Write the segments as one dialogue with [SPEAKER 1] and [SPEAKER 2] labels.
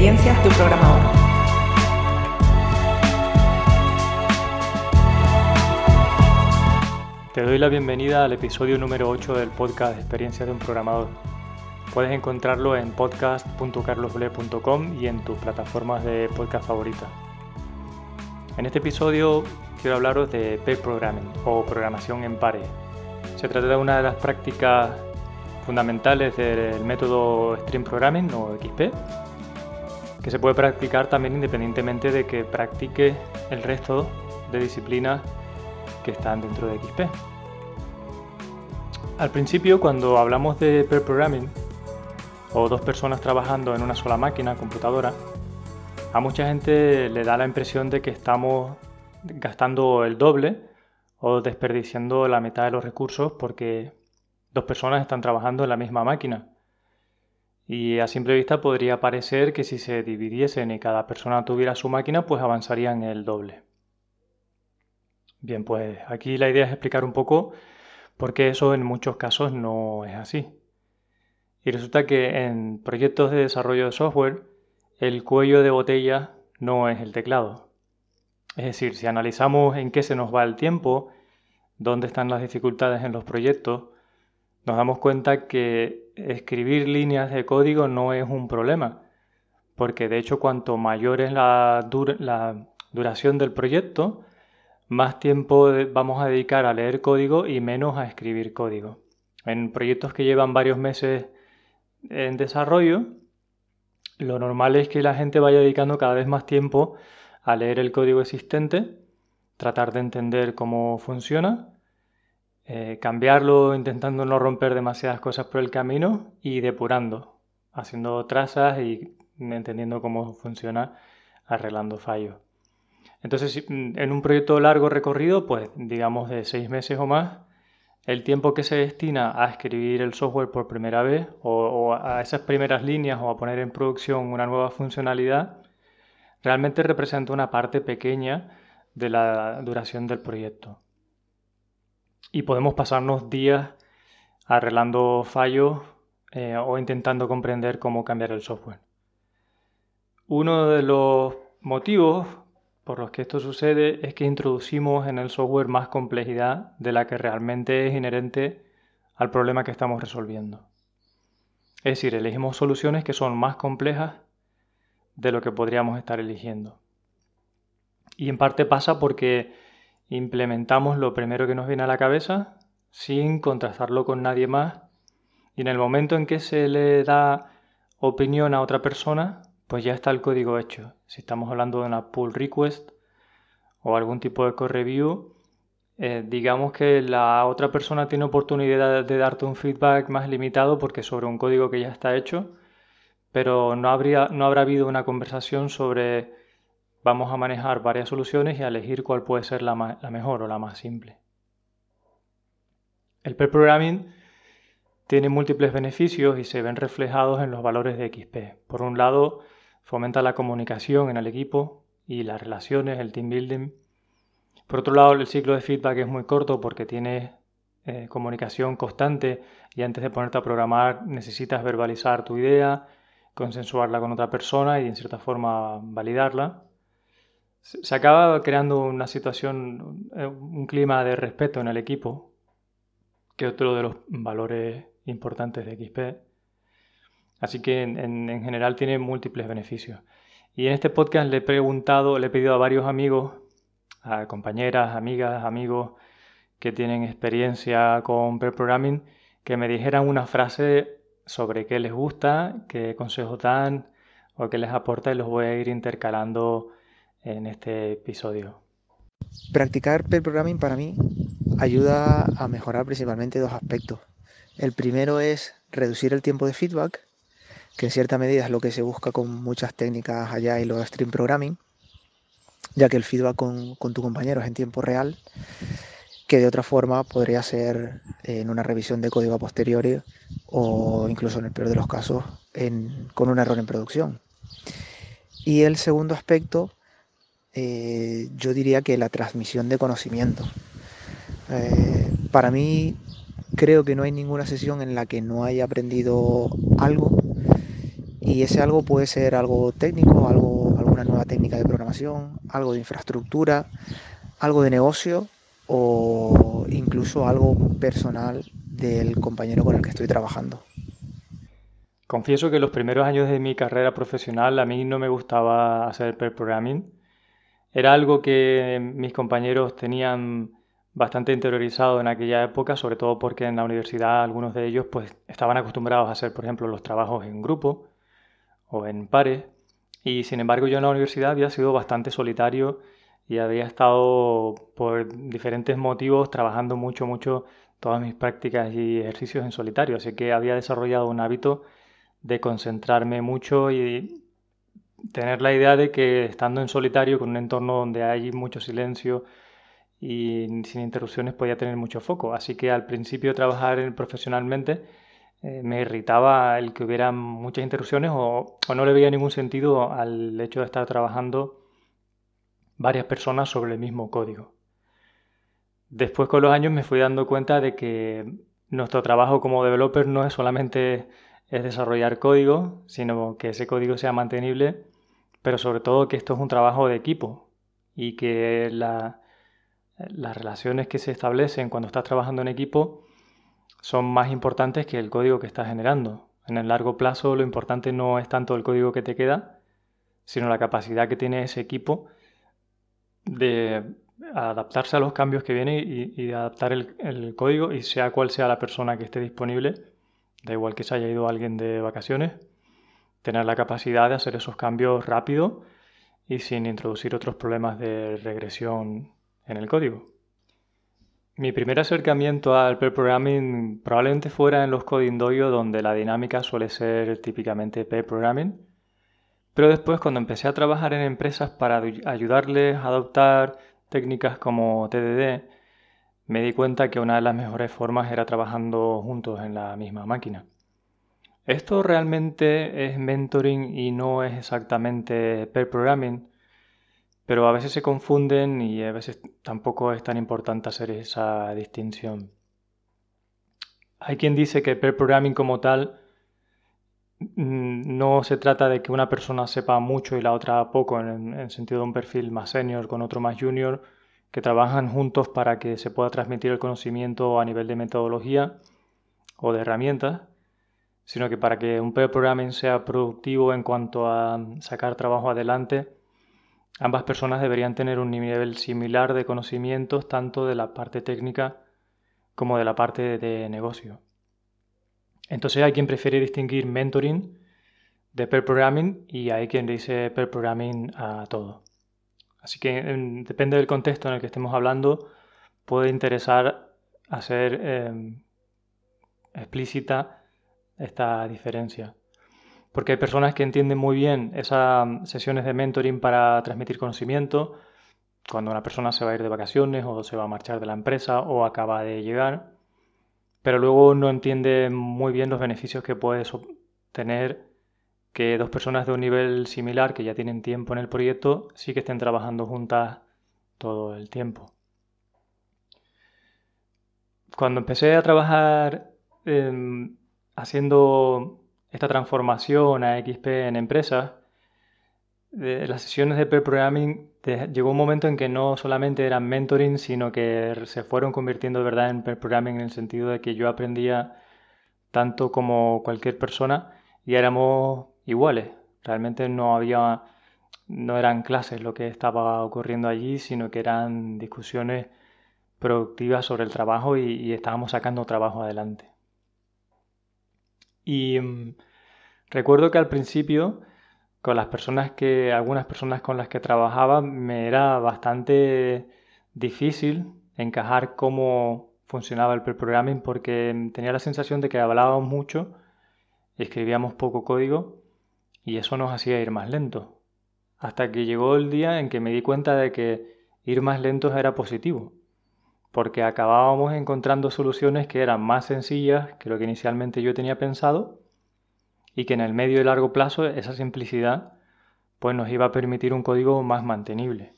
[SPEAKER 1] experiencias de un programador.
[SPEAKER 2] Te doy la bienvenida al episodio número 8 del podcast Experiencias de un programador. Puedes encontrarlo en podcast.carlosble.com y en tus plataformas de podcast favoritas. En este episodio quiero hablaros de pair programming o programación en pares. Se trata de una de las prácticas fundamentales del método Stream Programming o XP, que se puede practicar también independientemente de que practique el resto de disciplinas que están dentro de XP. Al principio, cuando hablamos de pair programming o dos personas trabajando en una sola máquina, computadora, a mucha gente le da la impresión de que estamos gastando el doble o desperdiciando la mitad de los recursos porque dos personas están trabajando en la misma máquina. Y a simple vista podría parecer que si se dividiesen y cada persona tuviera su máquina, pues avanzarían el doble. Bien, pues aquí la idea es explicar un poco por qué eso en muchos casos no es así. Y resulta que en proyectos de desarrollo de software, el cuello de botella no es el teclado. Es decir, si analizamos en qué se nos va el tiempo, dónde están las dificultades en los proyectos, nos damos cuenta que escribir líneas de código no es un problema, porque de hecho cuanto mayor es la, duración del proyecto, más tiempo vamos a dedicar a leer código y menos a escribir código. En proyectos que llevan varios meses en desarrollo, lo normal es que la gente vaya dedicando cada vez más tiempo a leer el código existente, tratar de entender cómo funciona eh, cambiarlo intentando no romper demasiadas cosas por el camino y depurando, haciendo trazas y entendiendo cómo funciona, arreglando fallos. Entonces, mm, en un proyecto largo recorrido, pues digamos de seis meses o más, el tiempo que se destina a escribir el software por primera vez o, a esas primeras líneas o a poner en producción una nueva funcionalidad, realmente representa una parte pequeña de la duración del proyecto y podemos pasarnos días arreglando fallos eh, o intentando comprender cómo cambiar el software. Uno de los motivos por los que esto sucede es que introducimos en el software más complejidad de la que realmente es inherente al problema que estamos resolviendo. Es decir, elegimos soluciones que son más complejas de lo que podríamos estar eligiendo. Y en parte pasa porque implementamos lo primero que nos viene a la cabeza sin contrastarlo con nadie más y en el momento en que se le da opinión a otra persona, pues ya está el código hecho. Si estamos hablando de una pull request o algún tipo de core review, eh, digamos que la otra persona tiene oportunidad de darte un feedback más limitado porque sobre un código que ya está hecho, pero no, habría, no habrá habido una conversación sobre vamos a manejar varias soluciones y a elegir cuál puede ser la, mejor o la más simple. El pair programming tiene múltiples beneficios y se ven reflejados en los valores de XP. Por un lado, fomenta la comunicación en el equipo y las relaciones, el team building. Por otro lado, el ciclo de feedback es muy corto porque tiene eh, comunicación constante y antes de ponerte a programar necesitas verbalizar tu idea, consensuarla con otra persona y en cierta forma validarla se acaba creando una situación, eh, un clima de respeto en el equipo, que es otro de los valores importantes de XP. Así que en, general tiene múltiples beneficios. Y en este podcast le he preguntado, le he pedido a varios amigos, a compañeras, amigas, amigos que tienen experiencia con pair programming, que me dijeran una frase sobre qué les gusta, qué consejos dan o qué les aporta y los voy a ir intercalando en este episodio.
[SPEAKER 3] Practicar pair programming para mí ayuda a mejorar principalmente dos aspectos. El primero es reducir el tiempo de feedback, que en cierta medida es lo que se busca con muchas técnicas allá y los stream programming, ya que el feedback con, tu compañero es en tiempo real, que de otra forma podría ser en una revisión de código a posteriori o incluso en el peor de los casos con un error en producción. Y el segundo aspecto eh, yo diría que la transmisión de conocimiento. Eh, para mí creo que no hay ninguna sesión en la que no haya aprendido algo Y ese algo puede ser algo técnico, algo, alguna nueva técnica de programación, algo de infraestructura, algo de negocio o incluso algo personal del compañero con el que estoy trabajando.
[SPEAKER 2] Confieso que los primeros años de mi carrera profesional a mí no me gustaba hacer programming. Era algo que mis compañeros tenían bastante interiorizado en aquella época, sobre todo porque en la universidad algunos de ellos pues estaban acostumbrados a hacer, por ejemplo, los trabajos en grupo o en pares. Y sin embargo yo en la universidad había sido bastante solitario y había estado por diferentes motivos trabajando mucho, mucho todas mis prácticas y ejercicios en solitario. Así que había desarrollado un hábito de concentrarme mucho y tener la idea de que estando en solitario, con un entorno donde hay mucho silencio y sin interrupciones, podía tener mucho foco. Así que al principio trabajar profesionalmente eh, me irritaba el que hubiera muchas interrupciones o, o no le veía ningún sentido al hecho de estar trabajando varias personas sobre el mismo código. Después con los años me fui dando cuenta de que nuestro trabajo como developer no es solamente es desarrollar código, sino que ese código sea mantenible, pero sobre todo que esto es un trabajo de equipo y que las relaciones que se establecen cuando estás trabajando en equipo son más importantes que el código que estás generando. En el largo plazo lo importante no es tanto el código que te queda, sino la capacidad que tiene ese equipo de adaptarse a los cambios que vienen y, adaptar el, el, código y sea cual sea la persona que esté disponible Da igual que se haya ido alguien de vacaciones, tener la capacidad de hacer esos cambios rápido y sin introducir otros problemas de regresión en el código. Mi primer acercamiento al pair programming probablemente fuera en los coding dojo donde la dinámica suele ser típicamente pair programming, pero después cuando empecé a trabajar en empresas para ayudarles a adoptar técnicas como TDD, me di cuenta que una de las mejores formas era trabajando juntos en la misma máquina. Esto realmente es mentoring y no es exactamente pair programming, pero a veces se confunden y a veces tampoco es tan importante hacer esa distinción. Hay quien dice que pair programming como tal mm, no se trata de que una persona sepa mucho y la otra poco, en el sentido de un perfil más senior con otro más junior, que trabajan juntos para que se pueda transmitir el conocimiento a nivel de metodología o de herramientas, sino que para que un pair programming sea productivo en cuanto a sacar trabajo adelante, ambas personas deberían tener un nivel similar de conocimientos tanto de la parte técnica como de la parte de negocio. Entonces hay quien prefiere distinguir mentoring de pair programming y hay quien dice pair programming a todo. Así que depende del contexto en el que estemos hablando, puede interesar hacer em, explícita esta diferencia. Porque hay personas que entienden muy bien esas sesiones de mentoring para transmitir conocimiento, cuando una persona se va a ir de vacaciones o se va a marchar de la empresa o acaba de llegar, pero luego no entiende muy bien los beneficios que puedes obtener que dos personas de un nivel similar que ya tienen tiempo en el proyecto sí que estén trabajando juntas todo el tiempo. Cuando empecé a trabajar em, haciendo esta transformación a XP en empresas, de las sesiones de pair programming llegó un momento en que no solamente eran mentoring, sino que se fueron convirtiendo de verdad en pair programming en el sentido de que yo aprendía tanto como cualquier persona y éramos iguales. Realmente no había, no eran clases lo que estaba ocurriendo allí, sino que eran discusiones productivas sobre el trabajo y, estábamos sacando trabajo adelante. Y mm, recuerdo que al principio, con las personas que, algunas personas con las que trabajaba, me era bastante difícil encajar cómo funcionaba el pre-programming porque tenía la sensación de que hablábamos mucho, escribíamos poco código y eso nos hacía ir más lento. Hasta que llegó el día en que me di cuenta de que ir más lentos era positivo, porque acabábamos encontrando soluciones que eran más sencillas que lo que inicialmente yo tenía pensado y que en el medio y largo plazo esa simplicidad pues nos iba a permitir un código más mantenible.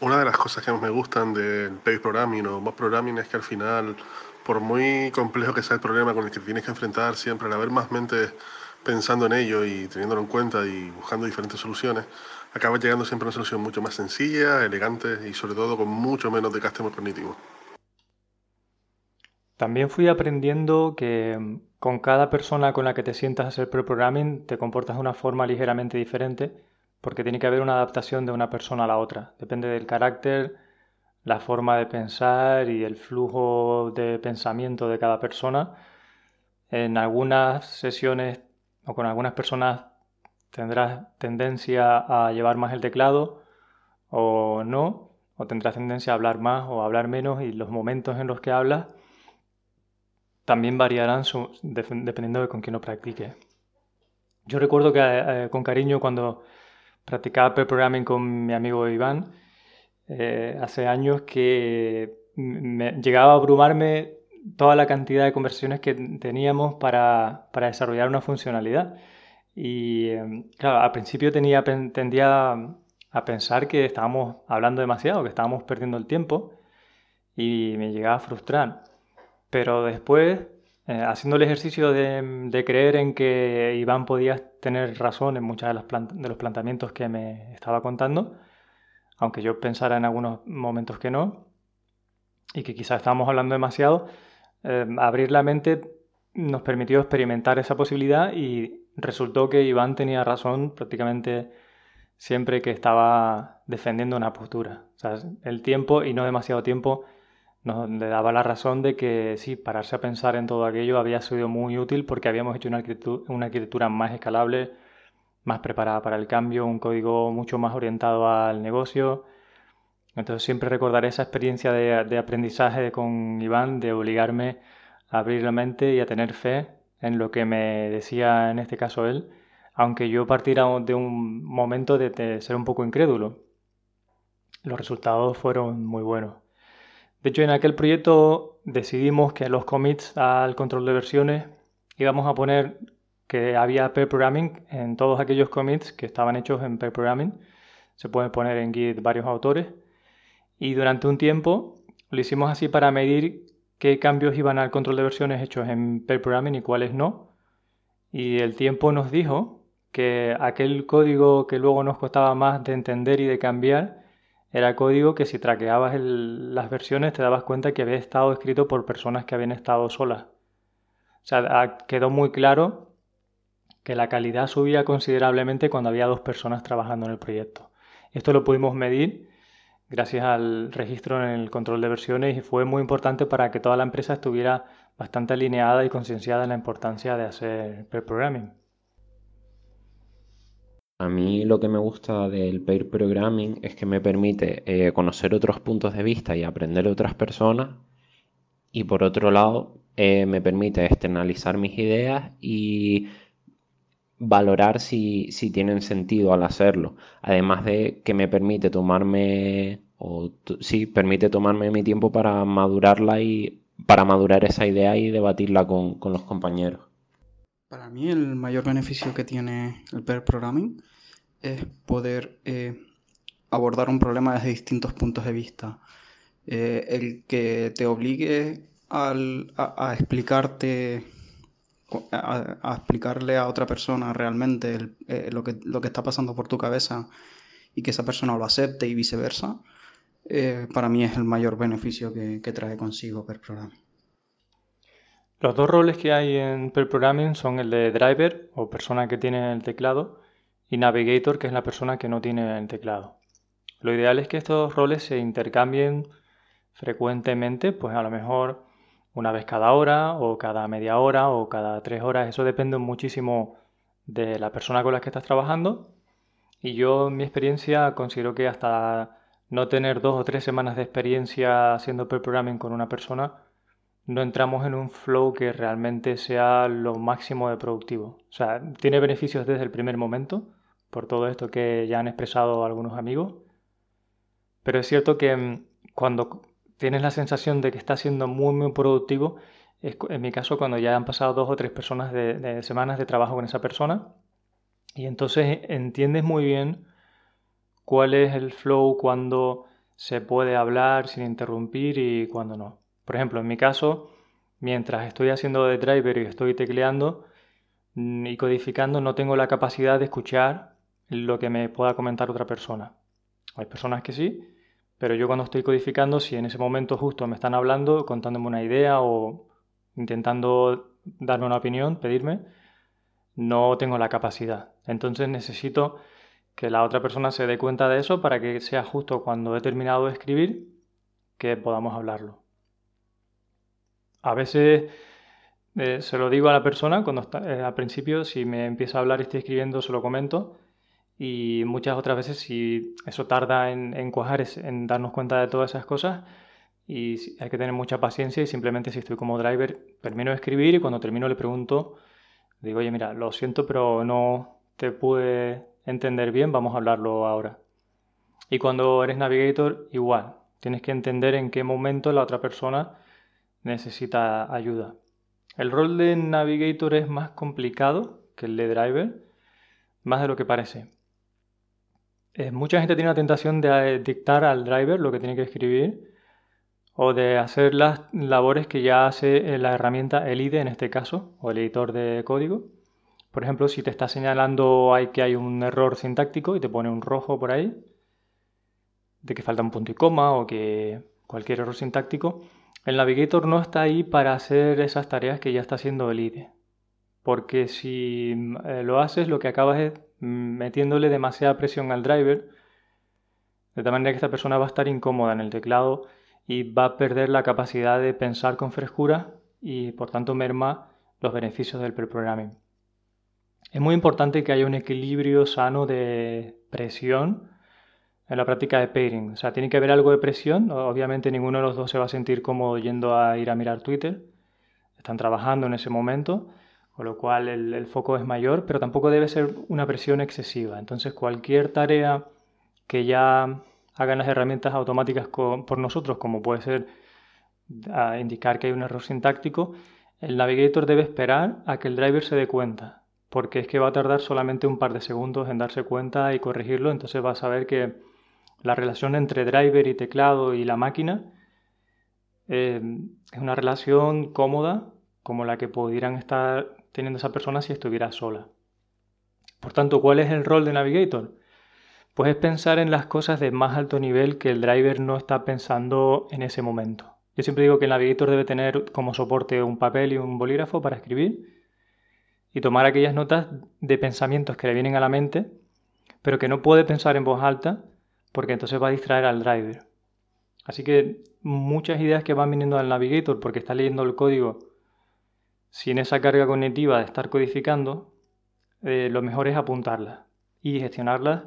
[SPEAKER 1] Una de las cosas que más me gustan del pair programming o mob programming es que al final, por muy complejo que sea el problema con el que tienes que enfrentar siempre, al haber más mentes pensando en ello y teniéndolo en cuenta y buscando diferentes soluciones, acabas llegando siempre a una solución mucho más sencilla, elegante y sobre todo con mucho menos de cognitivo.
[SPEAKER 2] También fui aprendiendo que mm, con cada persona con la que te sientas a hacer pre-programming te comportas de una forma ligeramente diferente porque tiene que haber una adaptación de una persona a la otra. Depende del carácter, la forma de pensar y el flujo de pensamiento de cada persona. En algunas sesiones o con algunas personas tendrás tendencia a llevar más el teclado o no, o tendrás tendencia a hablar más o a hablar menos y los momentos en los que hablas también variarán dependiendo de con quién lo practique. Yo recuerdo que eh, con cariño cuando practicaba pair programming con mi amigo Iván, eh, hace años que me, llegaba a abrumarme toda la cantidad de conversaciones que teníamos para, para desarrollar una funcionalidad. Y em, claro, al principio tenía, tendía a pensar que estábamos hablando demasiado, que estábamos perdiendo el tiempo y me llegaba a frustrar. Pero después, eh, haciendo el ejercicio de, creer en que Iván podía tener razón en muchos de, los planteamientos que me estaba contando, aunque yo pensara en algunos momentos que no, y que quizás estábamos hablando demasiado, eh, abrir la mente nos permitió experimentar esa posibilidad y resultó que Iván tenía razón prácticamente siempre que estaba defendiendo una postura. El tiempo y no demasiado tiempo nos daba la razón de que sí, pararse a pensar en todo aquello había sido muy útil porque habíamos hecho una una arquitectura más escalable, más preparada para el cambio, un código mucho más orientado al negocio. Entonces siempre recordaré esa experiencia de, aprendizaje con Iván, de obligarme a abrir la mente y a tener fe en lo que me decía en este caso él, aunque yo partiera de un momento de, ser un poco incrédulo. Los resultados fueron muy buenos. De hecho, en aquel proyecto decidimos que los commits al control de versiones íbamos a poner que había pair programming en todos aquellos commits que estaban hechos en pair programming. Se pueden poner en Git varios autores. Y durante un tiempo lo hicimos así para medir qué cambios iban al control de versiones hechos en pair programming y cuáles no. Y el tiempo nos dijo que aquel código que luego nos costaba más de entender y de cambiar era código que si traqueabas las versiones te dabas cuenta que había estado escrito por personas que habían estado solas. O sea, quedó muy claro que la calidad subía considerablemente cuando había dos personas trabajando en el proyecto. Esto lo pudimos medir gracias al registro en el control de versiones y fue muy importante para que toda la empresa estuviera bastante alineada y concienciada en la importancia de hacer pair programming.
[SPEAKER 4] A mí lo que me gusta del pair programming es que me permite eh, conocer otros puntos de vista y aprender de otras personas y por otro lado eh, me permite externalizar mis ideas y valorar si, tienen sentido al hacerlo. Además de que me permite tomarme, o sí, permite tomarme mi tiempo para madurarla y para madurar esa idea y debatirla con, los compañeros.
[SPEAKER 5] Para mí el mayor beneficio que tiene el pair programming es poder eh, abordar un problema desde distintos puntos de vista. Eh, el que te obligue a explicarte a, explicarle a otra persona realmente eh, lo, que, lo, que, está pasando por tu cabeza y que esa persona lo acepte y viceversa, eh, para mí es el mayor beneficio que, trae consigo Per Programming.
[SPEAKER 2] Los dos roles que hay en Per Programming son el de driver o persona que tiene el teclado y navigator que es la persona que no tiene el teclado. Lo ideal es que estos roles se intercambien frecuentemente, pues a lo mejor una vez cada hora o cada media hora o cada tres horas. Eso depende muchísimo de la persona con la que estás trabajando. Y yo en mi experiencia considero que hasta no tener dos o tres semanas de experiencia haciendo pair programming con una persona, no entramos en un flow que realmente sea lo máximo de productivo. O sea, tiene beneficios desde el primer momento, por todo esto que ya han expresado algunos amigos. Pero es cierto que mm, cuando tienes la sensación de que estás siendo muy, muy productivo. en mi caso, cuando ya han pasado dos o tres personas de, semanas de trabajo con esa persona. Y entonces entiendes muy bien cuál es el flow cuando se puede hablar sin interrumpir y cuando no. Por ejemplo, en mi caso, mientras estoy haciendo de driver y estoy tecleando, y codificando no tengo la capacidad de escuchar lo que me pueda comentar otra persona. Hay personas que sí, pero yo cuando estoy codificando, si en ese momento justo me están hablando, contándome una idea o intentando darme una opinión, pedirme, no tengo la capacidad. Entonces necesito que la otra persona se dé cuenta de eso para que sea justo cuando he terminado de escribir que podamos hablarlo. A veces eh, se lo digo a la persona cuando está, eh, al principio, si me empieza a hablar y estoy escribiendo, se lo comento. Y muchas otras veces, si eso tarda en, cuajar, en darnos cuenta de todas esas cosas, y hay que tener mucha paciencia y simplemente si estoy como driver, termino de escribir y cuando termino le pregunto, digo, oye, mira, lo siento, pero no te pude entender bien, vamos a hablarlo ahora. Y cuando eres navigator, igual, tienes que entender en qué momento la otra persona necesita ayuda. El rol de navigator es más complicado que el de driver, más de lo que parece. Eh, mucha gente tiene la tentación de eh, dictar al driver lo que tiene que escribir o de hacer las labores que ya hace eh, la herramienta Elide en este caso, o el editor de código. Por ejemplo, si te está señalando que hay un error sintáctico y te pone un rojo por ahí, de que falta un punto y coma o que cualquier error sintáctico, el navigator no está ahí para hacer esas tareas que ya está haciendo el IDE. Porque si lo haces, lo que acabas es metiéndole demasiada presión al driver, de tal manera que esta persona va a estar incómoda en el teclado y va a perder la capacidad de pensar con frescura y por tanto merma los beneficios del pre-programming. Es muy importante que haya un equilibrio sano de presión en la práctica de pairing. O sea, tiene que haber algo de presión. Obviamente ninguno de los dos se va a sentir cómodo yendo a ir a mirar Twitter. Están trabajando en ese momento, con lo cual el, foco es mayor, pero tampoco debe ser una presión excesiva. Entonces cualquier tarea que ya hagan las herramientas automáticas por nosotros, como puede ser indicar que hay un error sintáctico, el navigator debe esperar a que el driver se dé cuenta, porque es que va a tardar solamente un par de segundos en darse cuenta y corregirlo, entonces va a saber que la relación entre driver y teclado y la máquina eh, es una relación cómoda como la que pudieran estar teniendo esa persona si estuviera sola. Por tanto, ¿cuál es el rol de Navigator? Pues es pensar en las cosas de más alto nivel que el driver no está pensando en ese momento. Yo siempre digo que el Navigator debe tener como soporte un papel y un bolígrafo para escribir y tomar aquellas notas de pensamientos que le vienen a la mente, pero que no puede pensar en voz alta porque entonces va a distraer al driver. Así que muchas ideas que van viniendo al navigator porque está leyendo el código sin esa carga cognitiva de estar codificando, eh, lo mejor es apuntarlas y gestionarlas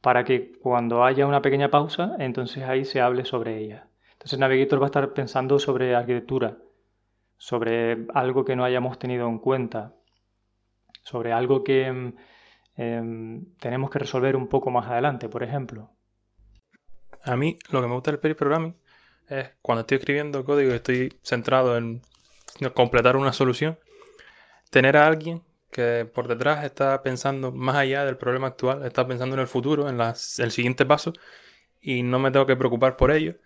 [SPEAKER 2] para que cuando haya una pequeña pausa, entonces ahí se hable sobre ellas. Entonces navigator va a estar pensando sobre arquitectura, sobre algo que no hayamos tenido en cuenta, sobre algo que mm, Em, tenemos que resolver un poco más adelante, por ejemplo.
[SPEAKER 6] A mí lo que me gusta del pair programming es cuando estoy escribiendo código y estoy centrado en completar una solución, tener a alguien que por detrás está pensando más allá del problema actual, está pensando en el futuro, en el siguiente paso, y no me tengo que preocupar por ello.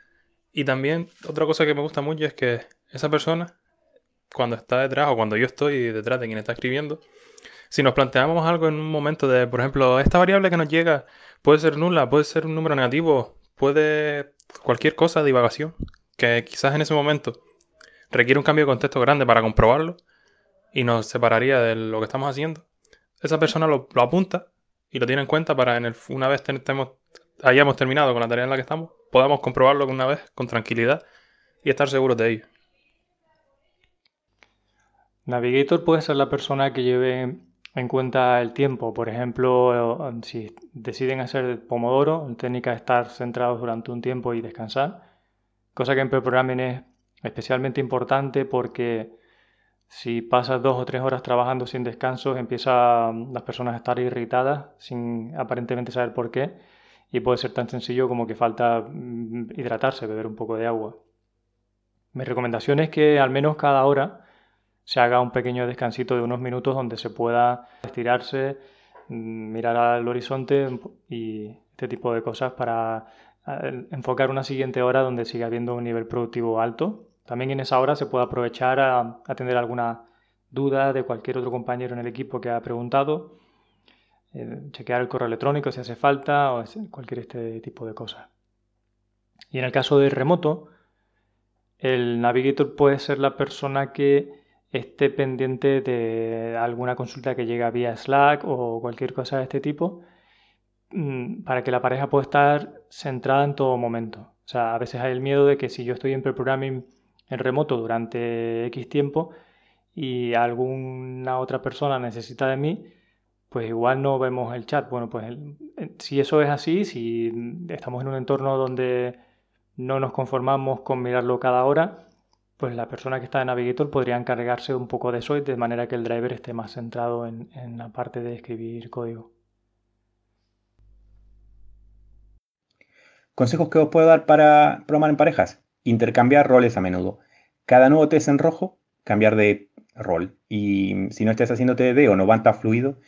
[SPEAKER 6] Y también otra cosa que me gusta mucho es que esa persona, cuando está detrás o cuando yo estoy detrás de quien está escribiendo, si nos planteamos algo en un momento de, por ejemplo, esta variable que nos llega puede ser nula, puede ser un número negativo, puede cualquier cosa, divagación, que quizás en ese momento requiere un cambio de contexto grande para comprobarlo y nos separaría de lo que estamos haciendo. Esa persona lo, apunta y lo tiene en cuenta para en una vez hayamos terminado con la tarea en la que estamos, podamos comprobarlo una vez con tranquilidad y estar seguros de ello.
[SPEAKER 2] Navigator puede ser la persona que lleve en cuenta el tiempo. Por ejemplo, si deciden hacer Pomodoro, técnica de estar centrados durante un tiempo y descansar, cosa que en pre-programming es especialmente importante porque si pasas dos o tres horas trabajando sin descanso, empiezan las personas a estar irritadas sin aparentemente saber por qué y puede ser tan sencillo como que falta mm, hidratarse, beber un poco de agua. Mi recomendación es que al menos cada hora se haga un pequeño descansito de unos minutos donde se pueda estirarse, mm, mirar al horizonte y este tipo de cosas para eh, enfocar una siguiente hora donde siga habiendo un nivel productivo alto. También en esa hora se puede aprovechar a atender alguna duda de cualquier otro compañero en el equipo que ha preguntado, eh, chequear el correo electrónico si hace falta o cualquier este tipo de cosas. Y en el caso del remoto, el navigator puede ser la persona que esté pendiente de alguna consulta que llegue vía Slack o cualquier cosa de este tipo mm, para que la pareja pueda estar centrada en todo momento. O sea, a veces hay el miedo de que si yo estoy en pre-programming en remoto durante X tiempo y alguna otra persona necesita de mí, pues igual no vemos el chat. Bueno, pues si eso es así, si estamos en un entorno donde no nos conformamos con mirarlo cada hora, pues la persona que está en Navigator podría encargarse un poco de eso de manera que el driver esté más centrado en, en la parte de escribir código.
[SPEAKER 7] Consejos que os puedo dar para programar en parejas. Intercambiar roles a menudo. Cada nuevo test en rojo, cambiar de rol. Y si no estás haciendo TDD o no va tan fluido,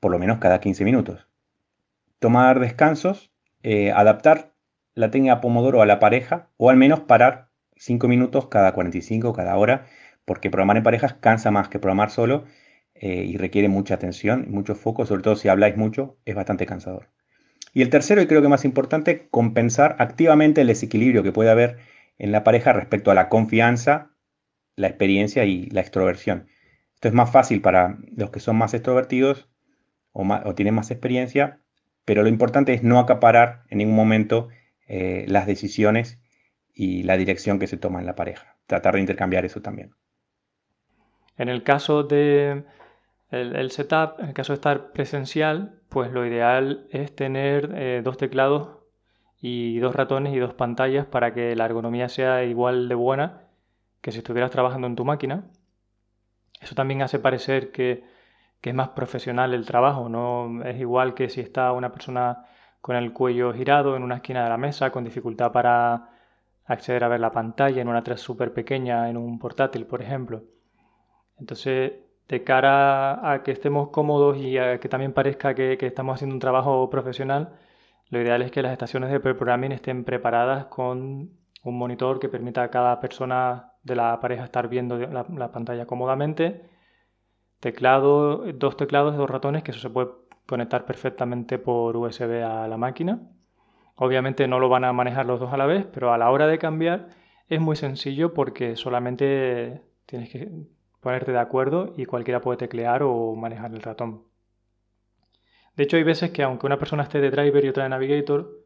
[SPEAKER 7] por lo menos cada 15 minutos. Tomar descansos, eh, adaptar la técnica Pomodoro a la pareja o al menos parar 5 minutos cada 45, cada hora, porque programar en parejas cansa más que programar solo eh, y requiere mucha atención, mucho foco, sobre todo si habláis mucho, es bastante cansador. Y el tercero, y creo que más importante, compensar activamente el desequilibrio que puede haber en la pareja respecto a la confianza, la experiencia y la extroversión. Esto es más fácil para los que son más extrovertidos o, tienen más experiencia, pero lo importante es no acaparar en ningún momento eh, las decisiones y la dirección que se toma en la pareja. Tratar de intercambiar eso también.
[SPEAKER 2] En el caso de el, setup, en el caso de estar presencial, pues lo ideal es tener eh, dos teclados y dos ratones y dos pantallas para que la ergonomía sea igual de buena que si estuvieras trabajando en tu máquina. Eso también hace parecer que que es más profesional el trabajo, no es igual que si está una persona con el cuello girado en una esquina de la mesa, con dificultad para acceder a ver la pantalla en una 3 súper pequeña en un portátil, por ejemplo. Entonces, de cara a que estemos cómodos y a que también parezca que, estamos haciendo un trabajo profesional, lo ideal es que las estaciones de programming estén preparadas con un monitor que permita a cada persona de la pareja estar viendo la pantalla cómodamente dos teclados dos ratones, que eso se puede conectar perfectamente por USB a la máquina. Obviamente no lo van a manejar los dos a la vez, pero a la hora de cambiar es muy sencillo porque solamente tienes que ponerte de acuerdo y cualquiera puede teclear o manejar el ratón. De hecho, hay veces que aunque una persona esté de driver y otra de navigator,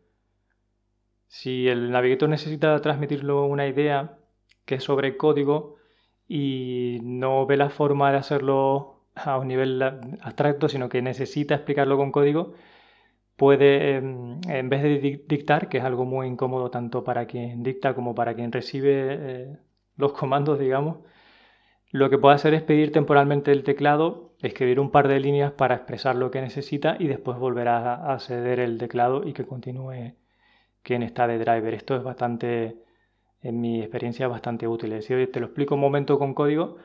[SPEAKER 2] si el navigator necesita transmitirle una idea que es sobre código, y no ve la forma de hacerlo a un nivel abstracto, sino que necesita explicarlo con código, puede, em, en vez de dictar, que es algo muy incómodo tanto para quien dicta como para quien recibe eh, los comandos, digamos, lo que puede hacer es pedir temporalmente el teclado, escribir un par de líneas para expresar lo que necesita y después volver a, ceder el teclado y que continúe quien está de driver. Esto es bastante en mi experiencia bastante útil. Si te lo explico un momento con código,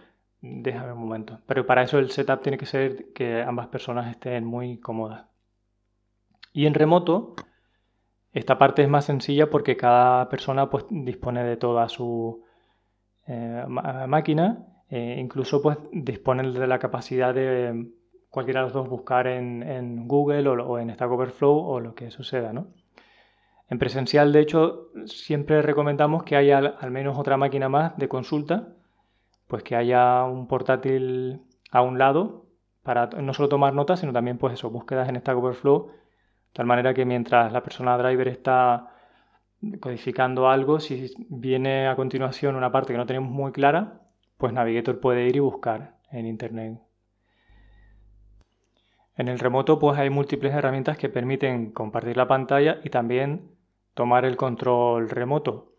[SPEAKER 2] déjame un momento. Pero para eso el setup tiene que ser que ambas personas estén muy cómodas. Y en remoto, esta parte es más sencilla porque cada persona pues, dispone de toda su eh, máquina. E incluso pues, dispone de la capacidad de cualquiera de los dos buscar en, Google o, en Stack Overflow o lo que suceda, ¿no? En presencial, de hecho, siempre recomendamos que haya al menos otra máquina más de consulta, pues que haya un portátil a un lado para no solo tomar notas, sino también pues eso, búsquedas en Stack Overflow, de tal manera que mientras la persona driver está codificando algo, si viene a continuación una parte que no tenemos muy clara, pues Navigator puede ir y buscar en Internet. En el remoto pues hay múltiples herramientas que permiten compartir la pantalla y también tomar el control remoto.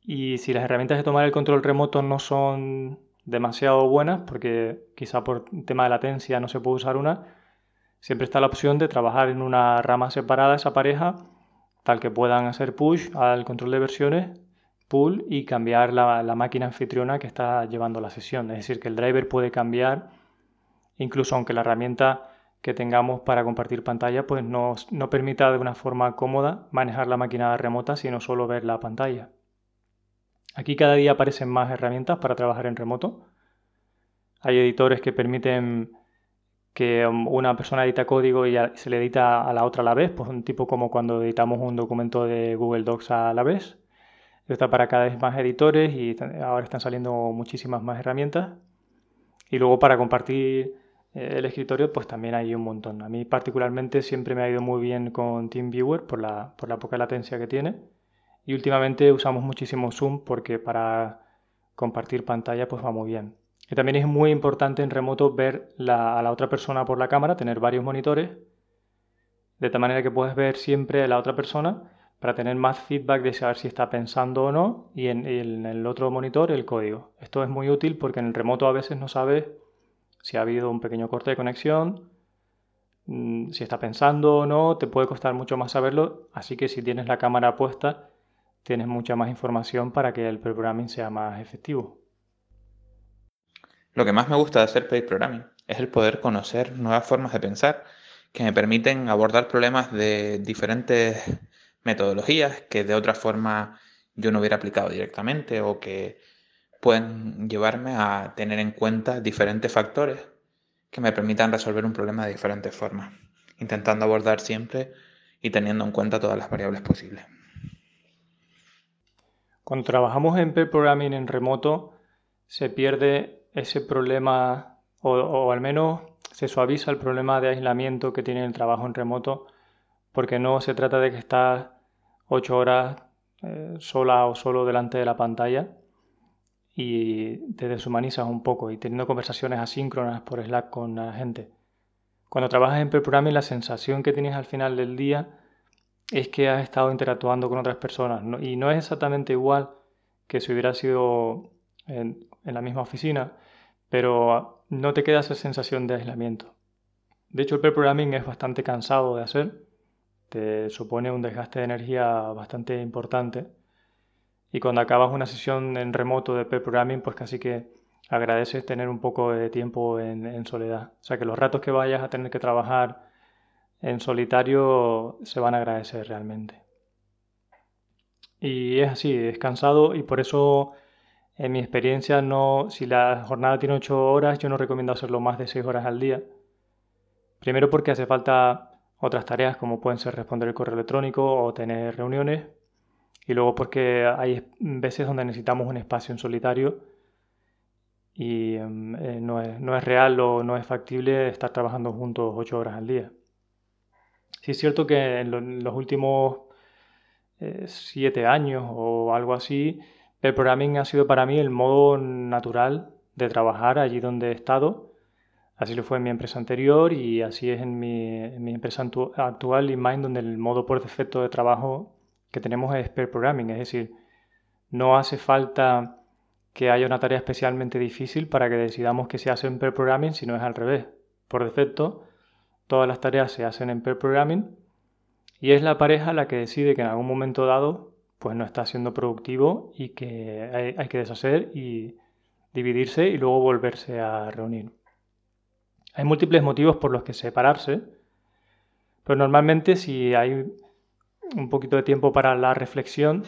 [SPEAKER 2] Y si las herramientas de tomar el control remoto no son demasiado buenas, porque quizá por tema de latencia no se puede usar una, siempre está la opción de trabajar en una rama separada esa pareja, tal que puedan hacer push al control de versiones, pull y cambiar la, la máquina anfitriona que está llevando la sesión. Es decir, que el driver puede cambiar, incluso aunque la herramienta que tengamos para compartir pantalla pues nos, no permita de una forma cómoda manejar la máquina remota, sino solo ver la pantalla. Aquí cada día aparecen más herramientas para trabajar en remoto. Hay editores que permiten que um, una persona edita código y se le edita a la otra a la vez, pues un tipo como cuando editamos un documento de Google Docs a la vez. Está para cada vez más editores y ahora están saliendo muchísimas más herramientas. Y luego para compartir eh, el escritorio, pues también hay un montón. A mí particularmente siempre me ha ido muy bien con TeamViewer por la, por la poca latencia que tiene. Y últimamente usamos muchísimo Zoom porque para compartir pantalla pues va muy bien. Y también es muy importante en remoto ver a la otra persona por la cámara, tener varios monitores, de tal manera que puedes ver siempre a la otra persona para tener más feedback de saber si está pensando o no y en, el otro monitor el código. Esto es muy útil porque en el remoto a veces no sabes si ha habido un pequeño corte de conexión, mm, si está pensando o no, te puede costar mucho más saberlo, así que si tienes la cámara puesta tienes mucha más información para que el programming sea más efectivo.
[SPEAKER 8] Lo que más me gusta de hacer pair programming es el poder conocer nuevas formas de pensar que me permiten abordar problemas de diferentes metodologías que de otra forma yo no hubiera aplicado directamente o que pueden llevarme a tener en cuenta diferentes factores que me permitan resolver un problema de diferentes formas, intentando abordar siempre y teniendo en cuenta todas las variables posibles.
[SPEAKER 2] Cuando trabajamos en pair programming en remoto, se pierde ese problema, o, al menos se suaviza el problema de aislamiento que tiene el trabajo en remoto, porque no se trata de que estás ocho horas eh, sola o solo delante de la pantalla y te deshumanizas un poco y teniendo conversaciones asíncronas por Slack con la gente. Cuando trabajas en pre-programming, la sensación que tienes al final del día es que has estado interactuando con otras personas y no es exactamente igual que si hubiera sido en, la misma oficina, pero no te queda esa sensación de aislamiento. De hecho, el pair programming es bastante cansado de hacer, te supone un desgaste de energía bastante importante y cuando acabas una sesión en remoto de pair programming, pues casi que agradeces tener un poco de tiempo en, soledad. O sea que los ratos que vayas a tener que trabajar en solitario se van a agradecer realmente. Y es así, es cansado y por eso en mi experiencia, no, si la jornada tiene 8 horas, yo no recomiendo hacerlo más de 6 horas al día. Primero porque hace falta otras tareas como pueden ser responder el correo electrónico o tener reuniones. Y luego porque hay veces donde necesitamos un espacio en solitario y em, eh, no, es, real o no es factible estar trabajando juntos 8 horas al día. Sí es cierto que en, los últimos 7 eh, años o algo así, el programming ha sido para mí el modo natural de trabajar allí donde he estado. Así lo fue en mi empresa anterior y así es en mi, empresa actual, InMind, donde el modo por defecto de trabajo que tenemos es pair programming. Es decir, no hace falta que haya una tarea especialmente difícil para que decidamos que se hace en pair programming, sino es al revés. Por defecto, todas las tareas se hacen en pair programming y es la pareja la que decide que en algún momento dado pues no está siendo productivo y que hay, que deshacer y dividirse y luego volverse a reunir. Hay múltiples motivos por los que separarse, pero normalmente si hay un poquito de tiempo para la reflexión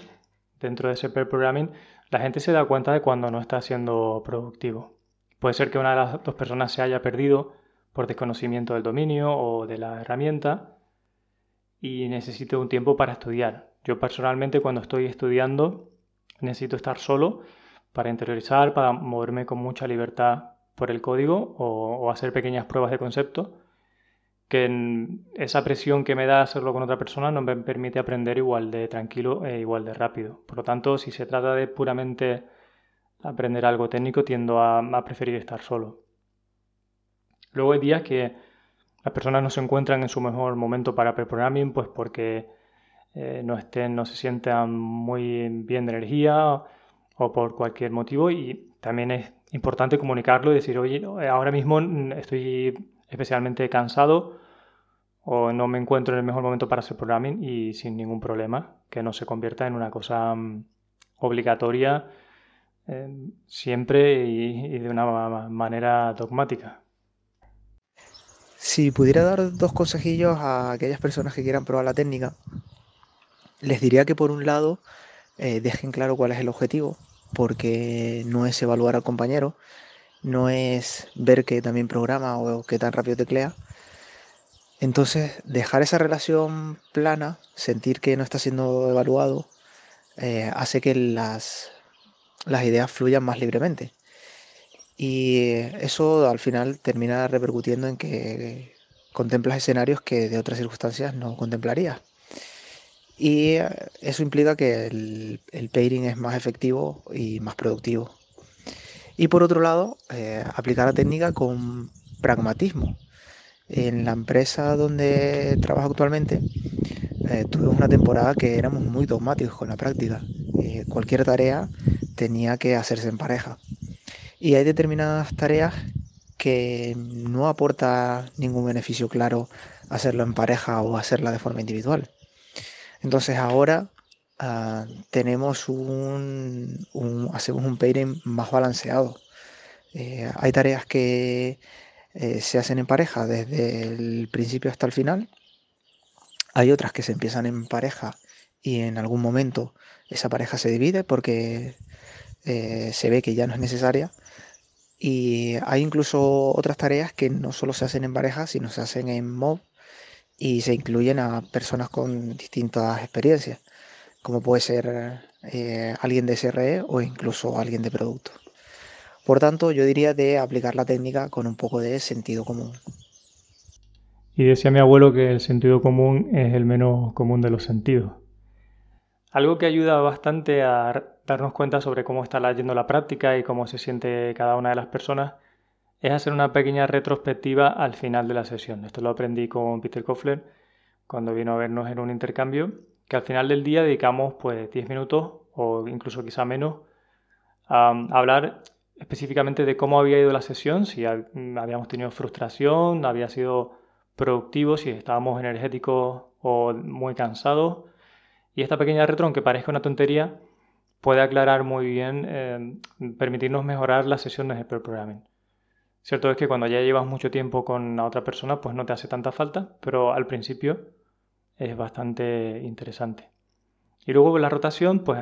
[SPEAKER 2] dentro de ese pair programming, la gente se da cuenta de cuando no está siendo productivo. Puede ser que una de las dos personas se haya perdido por desconocimiento del dominio o de la herramienta y necesite un tiempo para estudiar. Yo personalmente cuando estoy estudiando necesito estar solo para interiorizar, para moverme con mucha libertad por el código o, hacer pequeñas pruebas de concepto, que esa presión que me da hacerlo con otra persona no me permite aprender igual de tranquilo e igual de rápido. Por lo tanto, si se trata de puramente aprender algo técnico, tiendo a, preferir estar solo. Luego hay días que las personas no se encuentran en su mejor momento para pre-programming, pues porque eh, no estén, no se sientan muy bien de energía o por cualquier motivo y también es importante comunicarlo y decir, oye, ahora mismo estoy especialmente cansado o no me encuentro en el mejor momento para hacer programming y sin ningún problema, que no se convierta en una cosa mm, obligatoria eh, siempre y, de una manera dogmática.
[SPEAKER 3] Si pudiera dar dos consejillos a aquellas personas que quieran probar la técnica, les diría que por un lado eh, dejen claro cuál es el objetivo, porque no es evaluar al compañero, no es ver que también programa o que tan rápido teclea. Entonces, dejar esa relación plana, sentir que no está siendo evaluado, eh, hace que las, las ideas fluyan más libremente. Y eso al final termina repercutiendo en que contemplas escenarios que de otras circunstancias no contemplarías. Y eso implica que el, el pairing es más efectivo y más productivo. Y por otro lado, eh, aplicar la técnica con pragmatismo. En la empresa donde trabajo actualmente, eh, una temporada que éramos muy dogmáticos con la práctica. Eh, cualquier tarea tenía que hacerse en pareja. Y hay determinadas tareas que no aporta ningún beneficio claro hacerlo en pareja o hacerla de forma individual. Entonces ahora ah, tenemos un, hacemos un pairing más balanceado. Eh, hay tareas que eh, se hacen en pareja desde el principio hasta el final. Hay otras que se empiezan en pareja y en algún momento esa pareja se divide porque eh, se ve que ya no es necesaria. Y hay incluso otras tareas que no solo se hacen en pareja, sino se hacen en mob y se incluyen a personas con distintas experiencias, como puede ser eh, alguien de SRE o incluso alguien de producto. Por tanto, yo diría de aplicar la técnica con un poco de sentido común.
[SPEAKER 2] Y decía mi abuelo que el sentido común es el menos común de los sentidos. Algo que ayuda bastante a darnos cuenta sobre cómo está yendo la práctica y cómo se siente cada una de las personas es hacer una pequeña retrospectiva al final de la sesión. Esto lo aprendí con Peter Kofler cuando vino a vernos en un intercambio, que al final del día dedicamos pues 10 minutos o incluso quizá menos a, hablar específicamente de cómo había ido la sesión, si habíamos tenido frustración, había sido productivo, si estábamos energéticos o muy cansados. Y esta pequeña retro, aunque parezca una tontería, puede aclarar muy bien, eh, permitirnos mejorar las sesiones de programming. Cierto es que cuando ya llevas mucho tiempo con la otra persona, pues no te hace tanta falta, pero al principio es bastante interesante. Y luego la rotación, pues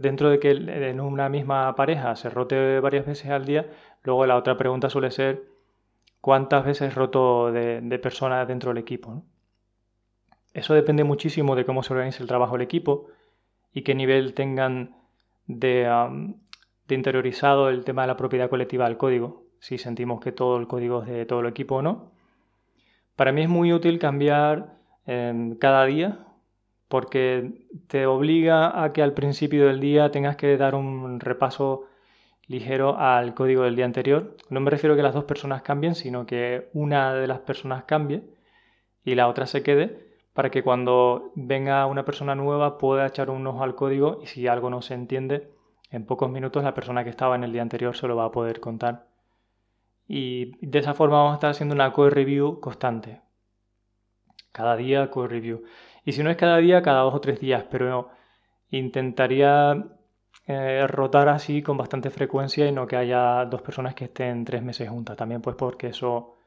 [SPEAKER 2] dentro de que en una misma pareja se rote varias veces al día, luego la otra pregunta suele ser cuántas veces roto de, personas dentro del equipo. Eso depende muchísimo de cómo se organiza el trabajo del equipo y qué nivel tengan de interiorizado el tema de la propiedad colectiva del código si sentimos que todo el código es de todo el equipo o no. Para mí es muy útil cambiar em, cada día porque te obliga a que al principio del día tengas que dar un repaso ligero al código del día anterior. No me refiero a que las dos personas cambien, sino que una de las personas cambie y la otra se quede para que cuando venga una persona nueva pueda echar un ojo al código y si algo no se entiende, en pocos minutos la persona que estaba en el día anterior se lo va a poder contar y de esa forma vamos a estar haciendo una code review constante. Cada día code review. Y si no es cada día, cada dos o tres días, pero intentaría eh, rotar así con bastante frecuencia y no que haya dos personas que estén tres meses juntas. También pues porque eso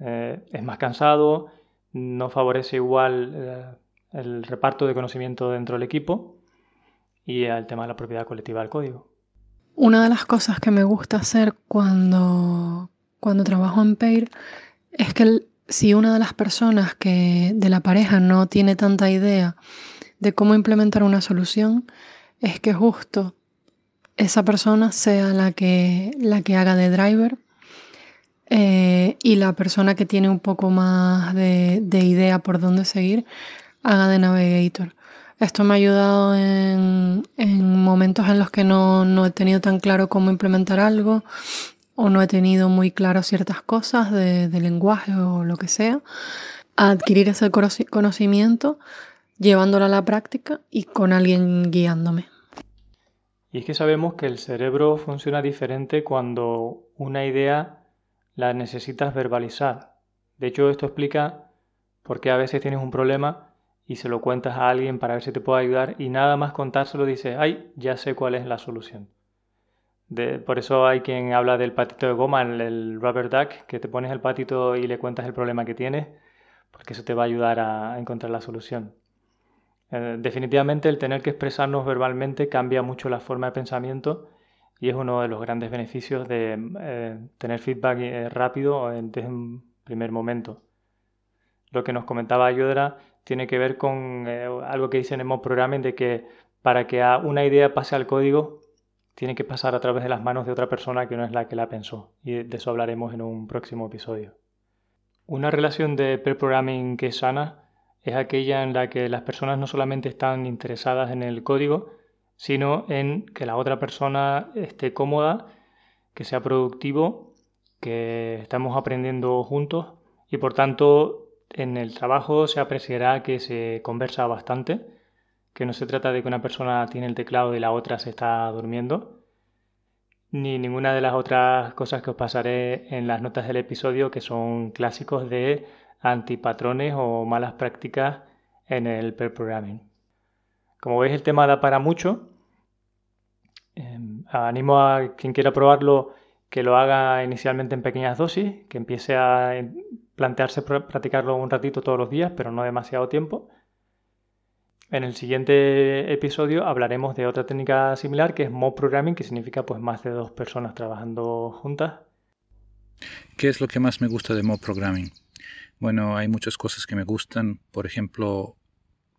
[SPEAKER 2] eh, es más cansado, no favorece igual eh, el reparto de conocimiento dentro del equipo y el tema de la propiedad colectiva del código.
[SPEAKER 9] Una de las cosas que me gusta hacer cuando, cuando trabajo en PAIR es que si una de las personas que de la pareja no tiene tanta idea de cómo implementar una solución, es que justo esa persona sea la que, la que haga de driver eh, y la persona que tiene un poco más de, de idea por dónde seguir haga de navigator. Esto me ha ayudado en, momentos en los que no, he tenido tan claro cómo implementar algo o no he tenido muy claro ciertas cosas de, lenguaje o lo que sea, a adquirir ese conocimiento llevándolo a la práctica y con alguien guiándome.
[SPEAKER 2] Y es que sabemos que el cerebro funciona diferente cuando una idea la necesitas verbalizar. De hecho, esto explica por qué a veces tienes un problema y se lo cuentas a alguien para ver si te puede ayudar y nada más contárselo dices, ay, ya sé cuál es la solución. por eso hay quien habla del patito de goma, el, rubber duck, que te pones el patito y le cuentas el problema que tienes, porque eso te va a ayudar a, encontrar la solución. Eh, definitivamente el tener que expresarnos verbalmente cambia mucho la forma de pensamiento y es uno de los grandes beneficios de eh, tener feedback eh, rápido desde un primer momento. Lo que nos comentaba Yodra tiene que ver con eh, algo que dice en el Programming de que para que una idea pase al código tiene que pasar a través de las manos de otra persona que no es la que la pensó y de eso hablaremos en un próximo episodio. Una relación de pair programming que es sana es aquella en la que las personas no solamente están interesadas en el código, sino en que la otra persona esté cómoda, que sea productivo, que estamos aprendiendo juntos y por tanto en el trabajo se apreciará que se conversa bastante, que no se trata de que una persona tiene el teclado y la otra se está durmiendo, ni ninguna de las otras cosas que os pasaré en las notas del episodio que son clásicos de antipatrones o malas prácticas en el pair programming. Como veis el tema da para mucho. Em, animo a quien quiera probarlo que lo haga inicialmente en pequeñas dosis, que empiece a plantearse practicarlo un ratito todos los días, pero no demasiado tiempo. En el siguiente episodio hablaremos de otra técnica similar que es mob programming, que significa pues más de dos personas trabajando juntas.
[SPEAKER 10] ¿Qué es lo que más me gusta de mob programming? Bueno, hay muchas cosas que me gustan. Por ejemplo,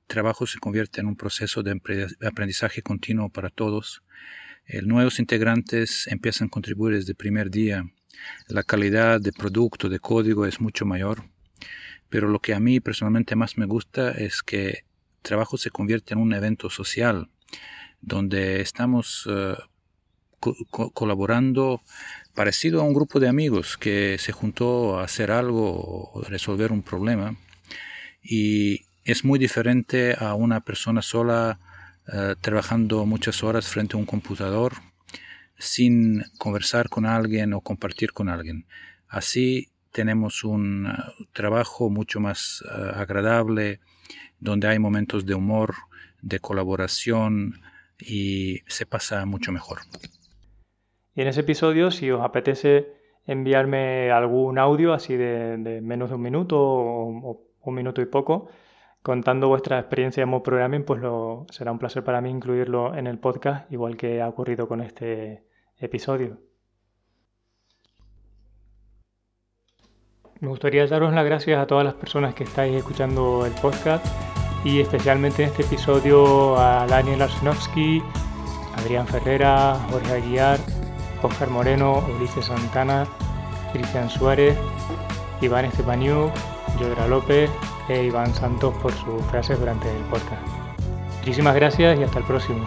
[SPEAKER 10] trabajo se convierte en un proceso de aprendizaje continuo para todos. El nuevos integrantes empiezan a contribuir desde el primer día la calidad de producto, de código es mucho mayor. Pero lo que a mí personalmente más me gusta es que el trabajo se convierte en un evento social donde estamos eh, colaborando parecido a un grupo de amigos que se juntó a hacer algo o resolver un problema y es muy diferente a una persona sola eh, trabajando muchas horas frente a un computador sin conversar con alguien o compartir con alguien. Así tenemos un uh, trabajo mucho más uh, agradable, donde hay momentos de humor, de colaboración y se pasa mucho mejor.
[SPEAKER 2] Y en ese episodio, si os apetece enviarme algún audio así de, menos de un minuto o, un minuto y poco, contando vuestra experiencia en Mod Programming, pues lo, será un placer para mí incluirlo en el podcast, igual que ha ocurrido con este episodio. Me gustaría daros las gracias a todas las personas que estáis escuchando el podcast y especialmente en este episodio a Daniel Arsenovsky, Adrián Ferrera, Jorge Aguiar, Oscar Moreno, Ulises Santana, Cristian Suárez, Iván Estepaniuk, Yodra López e Iván Santos por sus frases durante el podcast. Muchísimas gracias y hasta el próximo.